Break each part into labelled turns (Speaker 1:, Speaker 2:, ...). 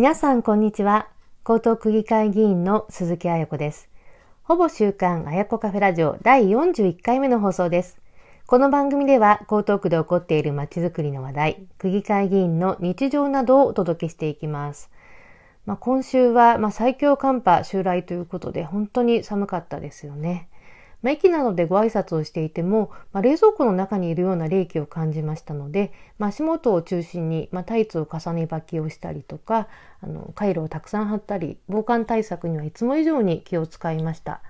Speaker 1: 皆さんこんにちは。江東区議会議員の鈴木彩子です。ほぼ週刊彩子カフェラジオ第41回目の放送です。この番組では江東区で起こっている街づくりの話題、区議会議員の日常などをお届けしていきます。まあ、今週は、ま最強寒波襲来ということで本当に寒かったですよね。駅などでご挨拶をしていても、まあ、冷蔵庫の中にいるような冷気を感じましたので、まあ、足元を中心に、ま、タイツを重ね履きをしたりとかあの回路をたくさん貼ったり防寒対策にはいつも以上に気を使いました、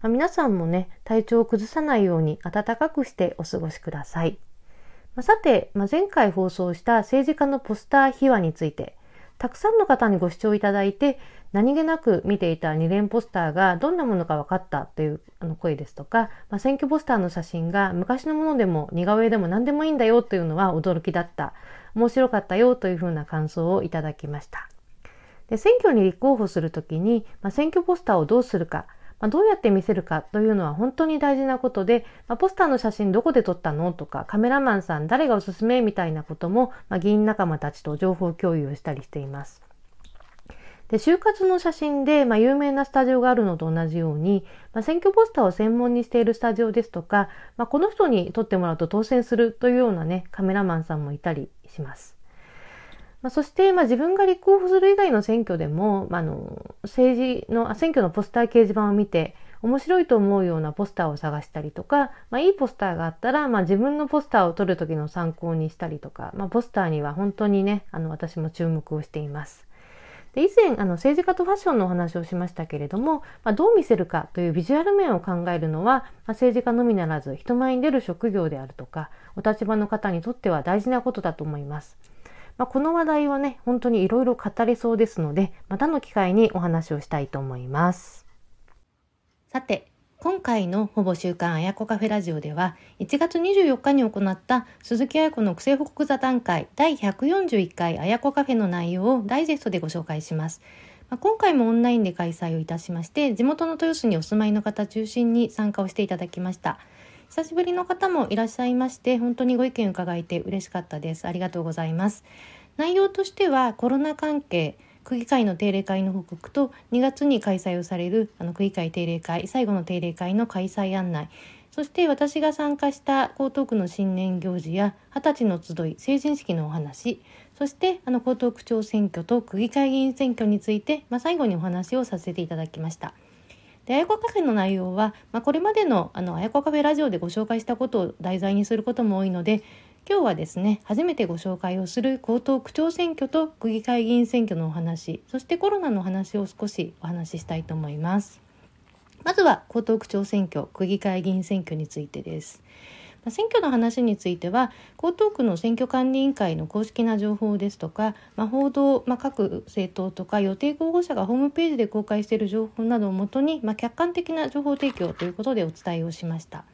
Speaker 1: ま、皆さんもね体調を崩さないように暖かくしてお過ごしください、ま、さて、ま、前回放送した政治家のポスター秘話についてたくさんの方にご視聴いただいて何気なく見ていた二連ポスターがどんなものか分かったという声ですとか、まあ、選挙ポスターの写真が昔のものでも似顔絵でも何でもいいんだよというのは驚きだった。面白かったよというふうな感想をいただきました。で選挙に立候補するときに、まあ、選挙ポスターをどうするかまあ、どうやって見せるかというのは本当に大事なことで、まあ、ポスターの写真どこで撮ったのとかカメラマンさん誰がおすすめみたいなことも、まあ、議員仲間たちと情報共有をしたりしています。で就活の写真で、まあ、有名なスタジオがあるのと同じように、まあ、選挙ポスターを専門にしているスタジオですとか、まあ、この人に撮ってもらうと当選するというようなねカメラマンさんもいたりします。まあ、そして、まあ、自分が立候補する以外の選挙でも、まあ、の政治の選挙のポスター掲示板を見て面白いと思うようなポスターを探したりとか、まあ、いいポスターがあったら、まあ、自分のポスターを撮る時の参考にしたりとか、まあ、ポスターには本当にねあの私も注目をしています。で以前あの政治家とファッションのお話をしましたけれども、まあ、どう見せるかというビジュアル面を考えるのは、まあ、政治家のみならず人前に出る職業であるとかお立場の方にとっては大事なことだと思います。まあ、この話題はね、本当にいろいろ語れそうですので、またの機会にお話をしたいと思います。さて、今回のほぼ週刊あやこカフェラジオでは、1月24日に行った鈴木あや子の癖報告座談会第141回あやこカフェの内容をダイジェストでご紹介します。今回もオンラインで開催をいたしまして、地元の豊洲にお住まいの方中心に参加をしていただきました。久しぶりの方もいらっしゃいまして本当にご意見伺えて嬉しかったですありがとうございます内容としてはコロナ関係区議会の定例会の報告と2月に開催をされるあの区議会定例会最後の定例会の開催案内そして私が参加した江東区の新年行事や二十歳の集い成人式のお話そしてあの江東区長選挙と区議会議員選挙について、まあ、最後にお話をさせていただきました。で、あやこカフェの内容は、まあ、これまでのあのあやこカフェラジオでご紹介したことを題材にすることも多いので、今日はですね、初めてご紹介をする江東区長選挙と区議会議員選挙のお話、そしてコロナのお話を少しお話ししたいと思います。まずは江東区長選挙、区議会議員選挙についてです。選挙の話については江東区の選挙管理委員会の公式な情報ですとか、まあ、報道、まあ、各政党とか予定候補者がホームページで公開している情報などをもとに、まあ、客観的な情報提供ということでお伝えをしました。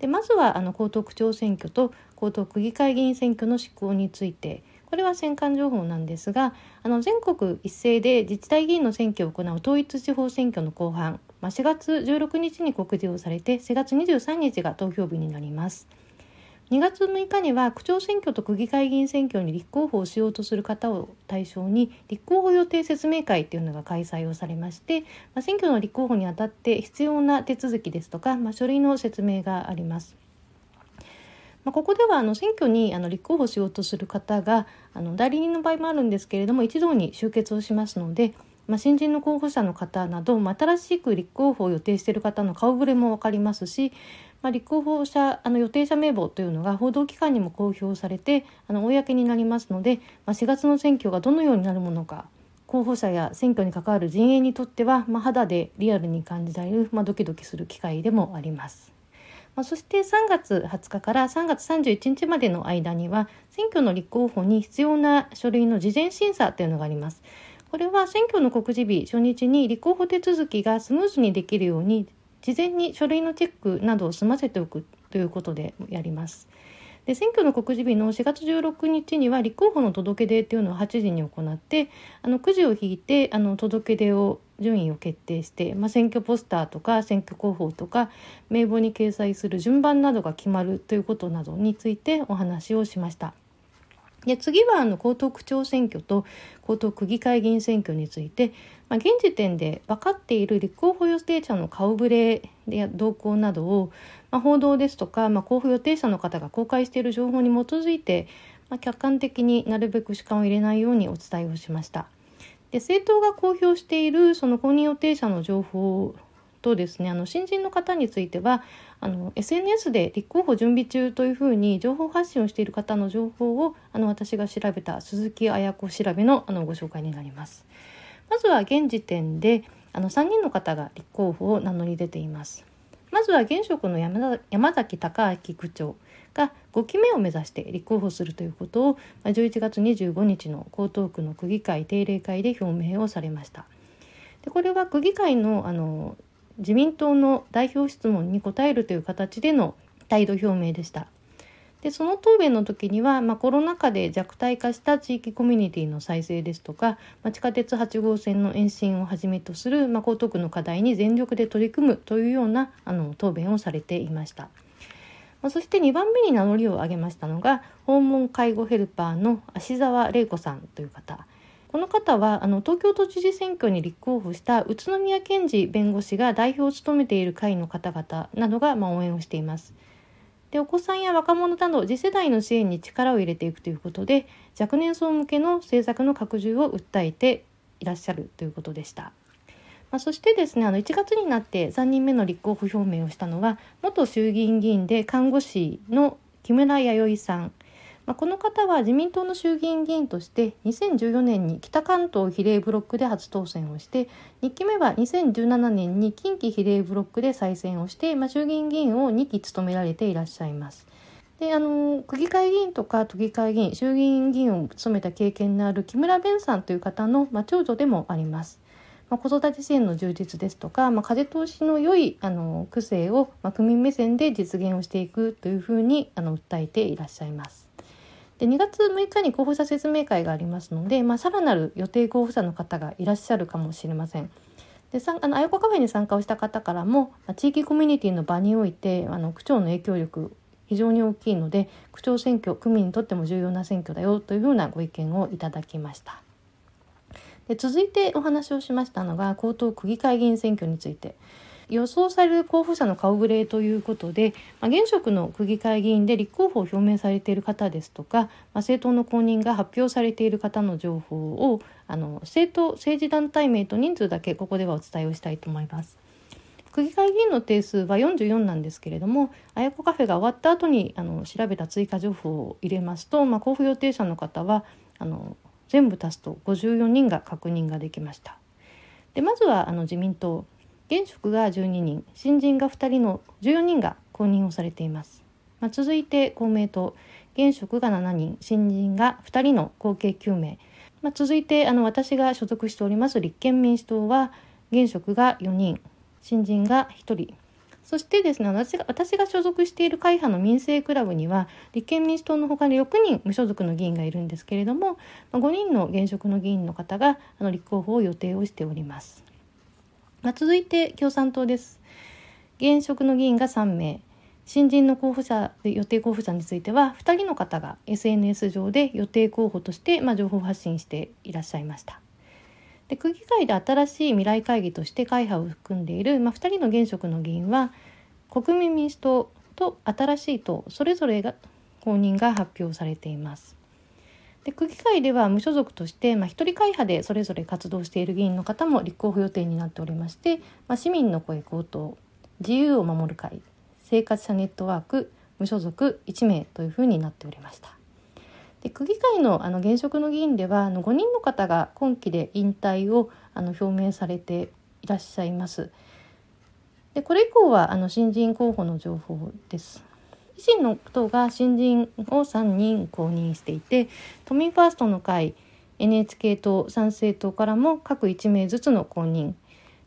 Speaker 1: でまずはあの江東区長選挙と江東区議会議員選挙の執行についてこれは戦艦情報なんですがあの全国一斉で自治体議員の選挙を行う統一地方選挙の後半まあ、4月16日に告示をされて4月23日が投票日になります。2月6日には区長選挙と区議会議員選挙に立候補をしようとする方を対象に立候補予定説明会というのが開催をされまして、まあ、選挙の立候補にあたって必要な手続きですとか、まあ、書類の説明があります。まあ、ここではあの選挙にあの立候補しようとする方があの代理人の場合もあるんですけれども一堂に集結をしますのでまあ、新人の候補者の方など、まあ、新しく立候補を予定している方の顔ぶれも分かりますし、まあ、立候補者あの予定者名簿というのが報道機関にも公表されてあの公になりますので、まあ、4月の選挙がどのようになるものか候補者や選挙に関わる陣営にとっては、まあ、肌でリアルに感じられる、まあ、ドキドキする機会でもあります。まあ、そして3月20日から3月31日までの間には選挙の立候補に必要な書類の事前審査というのがあります。これは選挙の告示日初日に立候補手続きがスムーズにできるように事前に書類のチェックなどを済ませておくということでやります。で選挙の告示日の4月16日には立候補の届け出というのを8時に行ってあのくじを引いてあの届け出を順位を決定して、まあ、選挙ポスターとか選挙広報とか名簿に掲載する順番などが決まるということなどについてお話をしました。で次はあの江東区長選挙と江東区議会議員選挙について、まあ、現時点で分かっている立候補予定者の顔ぶれや動向などを、まあ、報道ですとか、まあ、候補予定者の方が公開している情報に基づいて、まあ、客観的になるべく主観を入れないようにお伝えをしました。で政党が公表しているその公認予定者の情報とですねあの新人の方についてはあの SNS で立候補準備中というふうに情報発信をしている方の情報をあの私が調べた鈴木綾子調べのあのご紹介になります。まずは現時点であの3人の方が立候補を名乗り出ています。まずは現職の山山崎隆明区長が5期目を目指して立候補するということを11月25日の江東区の区議会定例会で表明をされました。でこれは区議会のあの自民党の代表質問に答えるという形での態度表明でした。でその答弁の時には、まあ、コロナ禍で弱体化した地域コミュニティの再生ですとか、まあ、地下鉄8号線の延伸をはじめとする、まあ、江東区の課題に全力で取り組むというようなあの答弁をされていました。まあ、そして2番目に名乗りを上げましたのが訪問介護ヘルパーの芦沢玲子さんという方。この方はあの東京都知事選挙に立候補した宇都宮健治弁護士が代表を務めている会の方々などがまあ応援をしています。でお子さんや若者など次世代の支援に力を入れていくということで若年層向けの政策の拡充を訴えていらっしゃるということでした。まあ、そしてですねあの1月になって3人目の立候補表明をしたのは元衆議院議員で看護師の木村弥生さん、まあ、この方は自民党の衆議院議員として2014年に北関東比例ブロックで初当選をして2期目は2017年に近畿比例ブロックで再選をして、まあ、衆議院議員を2期務められていらっしゃいます。であの区議会議員とか都議会議員衆議院議員を務めた経験のある木村弁さんという方の、まあ、長女でもあります。まあ、子育て支援の充実ですとか、まあ、風通しの良いあの区政を、まあ、区民目線で実現をしていくというふうにあの訴えていらっしゃいます。で2月6日に候補者説明会がありますので、まあ、さらなる予定候補者の方がいらっしゃるかもしれません。であのあやこカフェに参加をした方からも、地域コミュニティの場においてあの区長の影響力非常に大きいので区長選挙区民にとっても重要な選挙だよというようなご意見をいただきました。で続いてお話をしましたのが江東区議会議員選挙について予想される候補者の顔ぶれということで、まあ、現職の区議会議員で立候補を表明されている方ですとか、まあ、政党の公認が発表されている方の情報をあの政党政治団体名と人数だけここではお伝えをしたいと思います。区議会議員の定数は44なんですけれどもあやこカフェが終わった後にあの調べた追加情報を入れますと、まあ、交付予定者の方はあの全部足すと54人が確認ができました。でまずはあの自民党現職が12人新人が2人の14人が公認をされています。まあ、続いて公明党現職が7人新人が2人の合計9名、まあ、続いてあの私が所属しております立憲民主党は現職が4人新人が1人そしてですね私が私が所属している会派の民政クラブには立憲民主党のほかに6人無所属の議員がいるんですけれども5人の現職の議員の方があの立候補を予定をしております。まあ、続いて共産党です。現職の議員が3名新人の候補者予定候補者については2人の方が SNS 上で予定候補として、まあ、情報発信していらっしゃいました。で区議会で新しい未来会議として会派を含んでいる、まあ、2人の現職の議員は国民民主党と新しい党それぞれが公認が発表されています。で区議会では無所属として、まあ、一人会派でそれぞれ活動している議員の方も立候補予定になっておりまして、まあ、市民の声高騰自由を守る会生活者ネットワーク無所属1名というふうになっておりました。で区議会のあの現職の議員ではあの5人の方が今期で引退をあの表明されていらっしゃいます。でこれ以降はあの新人候補の情報です。維新の党が新人を3人公認していて都民ファーストの会 NHK 党参政党からも各1名ずつの公認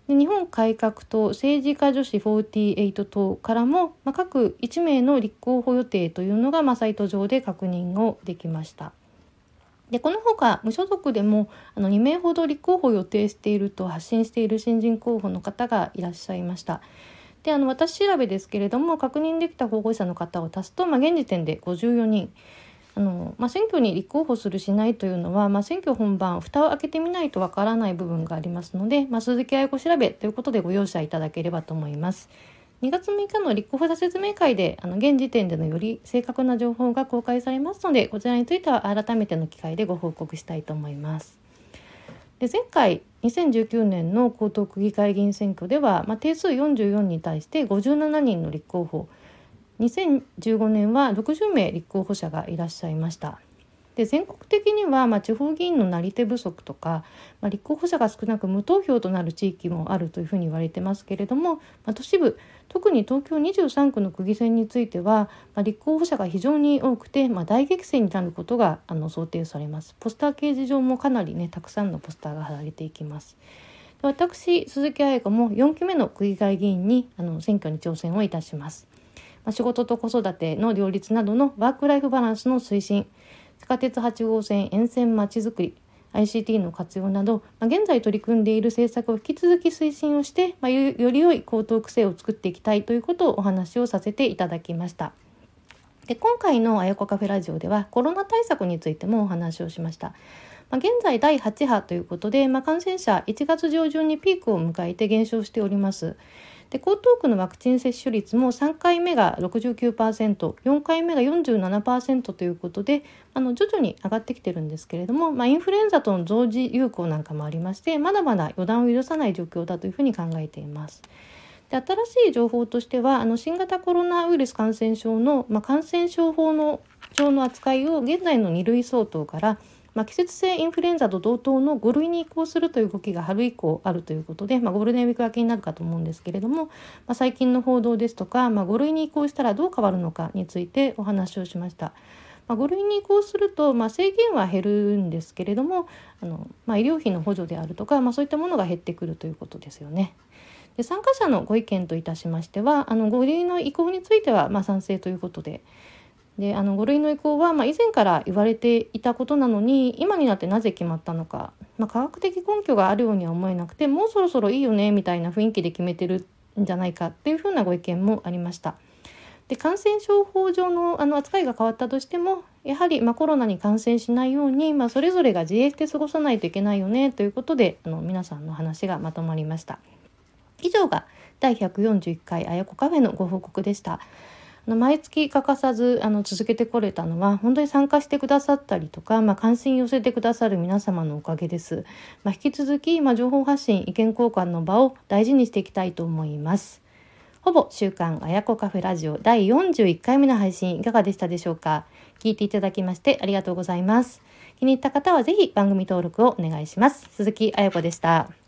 Speaker 1: で日本改革党政治家女子48党からも、まあ、各1名の立候補予定というのが、まあ、サイト上で確認をできました。でこのほか無所属でもあの2名ほど立候補を予定していると発信している新人候補の方がいらっしゃいました。であの私調べですけれども確認できた候補者の方を足すと、まあ、現時点で54人
Speaker 2: あの、まあ、選挙に立候補するしないというのは、まあ、選挙本番蓋を開けてみないとわからない部分がありますので、まあ、鈴木愛子調べということでご容赦いただければと思います。2月6日の立候補者説明会であの現時点でのより正確な情報が公開されますのでこちらについては改めての機会でご報告したいと思います。で前回2019年の江東区議会議員選挙では、まあ、定数44に対して57人の立候補2015年は60名立候補者がいらっしゃいました。で全国的には、まあ、地方議員のなり手不足とか、まあ、立候補者が少なく無投票となる地域もあるというふうに言われてますけれども、まあ、都市部特に東京23区の区議選については、まあ、立候補者が非常に多くて、まあ、大激戦になることがあの想定されます。ポスター掲示上もかなりねたくさんのポスターが貼られていきます。私鈴木彩子も4期目の区議会議員にあの選挙に挑戦をいたします。まあ、仕事と子育ての両立などのワークライフバランスの推進。地下鉄8号線沿線まちづくり ICT の活用など、まあ、現在取り組んでいる政策を引き続き推進をして、まあ、より良い高等区を作っていきたいということをお話をさせていただきました。で今回のあやこカフェラジオではコロナ対策についてもお話をしました。まあ、現在第8波ということで、まあ、感染者1月上旬にピークを迎えて減少しております。で江東区のワクチン接種率も3回目が 69%4 回目が47%ということであの徐々に上がってきてるんですけれども、まあ、インフルエンザとの同時流行なんかもありましてまだまだ予断を許さない状況だというふうに考えています。で新しい情報としてはあの新型コロナウイルス感染症の、まあ、感染症法の上の扱いを現在の2類相当からまあ、季節性インフルエンザと同等の5類に移行するという動きが春以降あるということで、まあ、ゴールデンウィーク明けになるかと思うんですけれども、まあ、最近の報道ですとか、まあ、5類に移行したらどう変わるのかについてお話をしました。まあ、5類に移行すると、まあ、制限は減るんですけれどもあの、まあ、医療費の補助であるとか、まあ、そういったものが減ってくるということですよね。で参加者のご意見といたしましてはあの5類の移行については、まあ、賛成ということで。であの5類の移行は、まあ、以前から言われていたことなのに今になってなぜ決まったのか、まあ、科学的根拠があるようには思えなくてもうそろそろいいよねみたいな雰囲気で決めてるんじゃないかっていうふうなご意見もありました。で感染症法上のあの扱いが変わったとしてもやはり、まあ、コロナに感染しないように、まあ、それぞれが自衛して過ごさないといけないよねということであの皆さんの話がまとまりました。以上が第141回あやこカフェのご報告でした。毎月欠かさずあの続けてこれたのは本当に参加してくださったりとか、まあ、関心寄せてくださる皆様のおかげです。まあ、引き続き、まあ、情報発信意見交換の場を大事にしていきたいと思います。ほぼ週刊あやこカフェラジオ第41回目の配信いかがでしたでしょうか？聞いていただきましてありがとうございます。気に入った方はぜひ番組登録をお願いします。鈴木あやこでした。